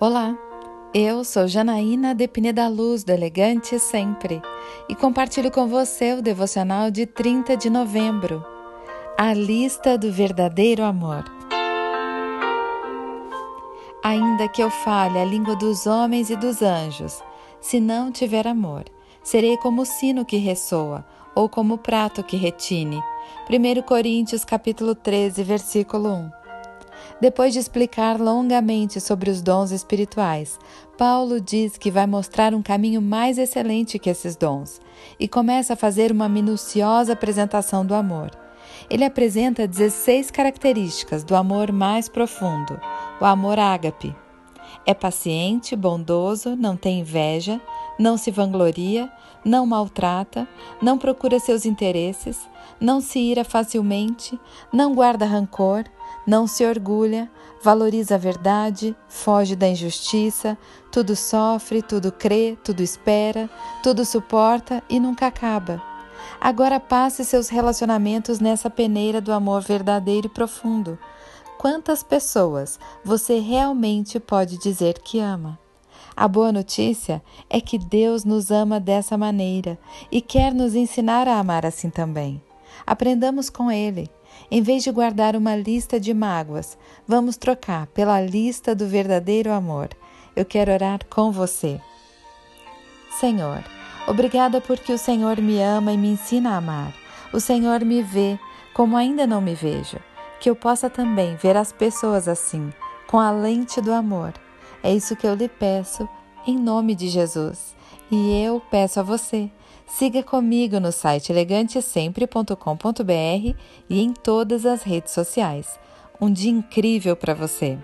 Olá, eu sou Janaína Depine da Luz do Elegante Sempre e compartilho com você o devocional de 30 de novembro, a lista do verdadeiro amor. Ainda que eu fale a língua dos homens e dos anjos, se não tiver amor, serei como o sino que ressoa ou como o prato que retine. 1 Coríntios capítulo 13, versículo 1. Depois de explicar longamente sobre os dons espirituais, Paulo diz que vai mostrar um caminho mais excelente que esses dons e começa a fazer uma minuciosa apresentação do amor. Ele apresenta 16 características do amor mais profundo, o amor ágape. É paciente, bondoso, não tem inveja, não se vangloria, não maltrata, não procura seus interesses, não se ira facilmente, não guarda rancor, não se orgulha, valoriza a verdade, foge da injustiça, tudo sofre, tudo crê, tudo espera, tudo suporta e nunca acaba. Agora passe seus relacionamentos nessa peneira do amor verdadeiro e profundo. Quantas pessoas você realmente pode dizer que ama? A boa notícia é que Deus nos ama dessa maneira e quer nos ensinar a amar assim também. Aprendamos com Ele. Em vez de guardar uma lista de mágoas, vamos trocar pela lista do verdadeiro amor. Eu quero orar com você. Senhor, obrigada porque o Senhor me ama e me ensina a amar. O Senhor me vê como ainda não me vejo. Que eu possa também ver as pessoas assim, com a lente do amor. É isso que eu lhe peço, em nome de Jesus. E eu peço a você Siga comigo no site elegantesempre.com.br e em todas as redes sociais. Um dia incrível para você!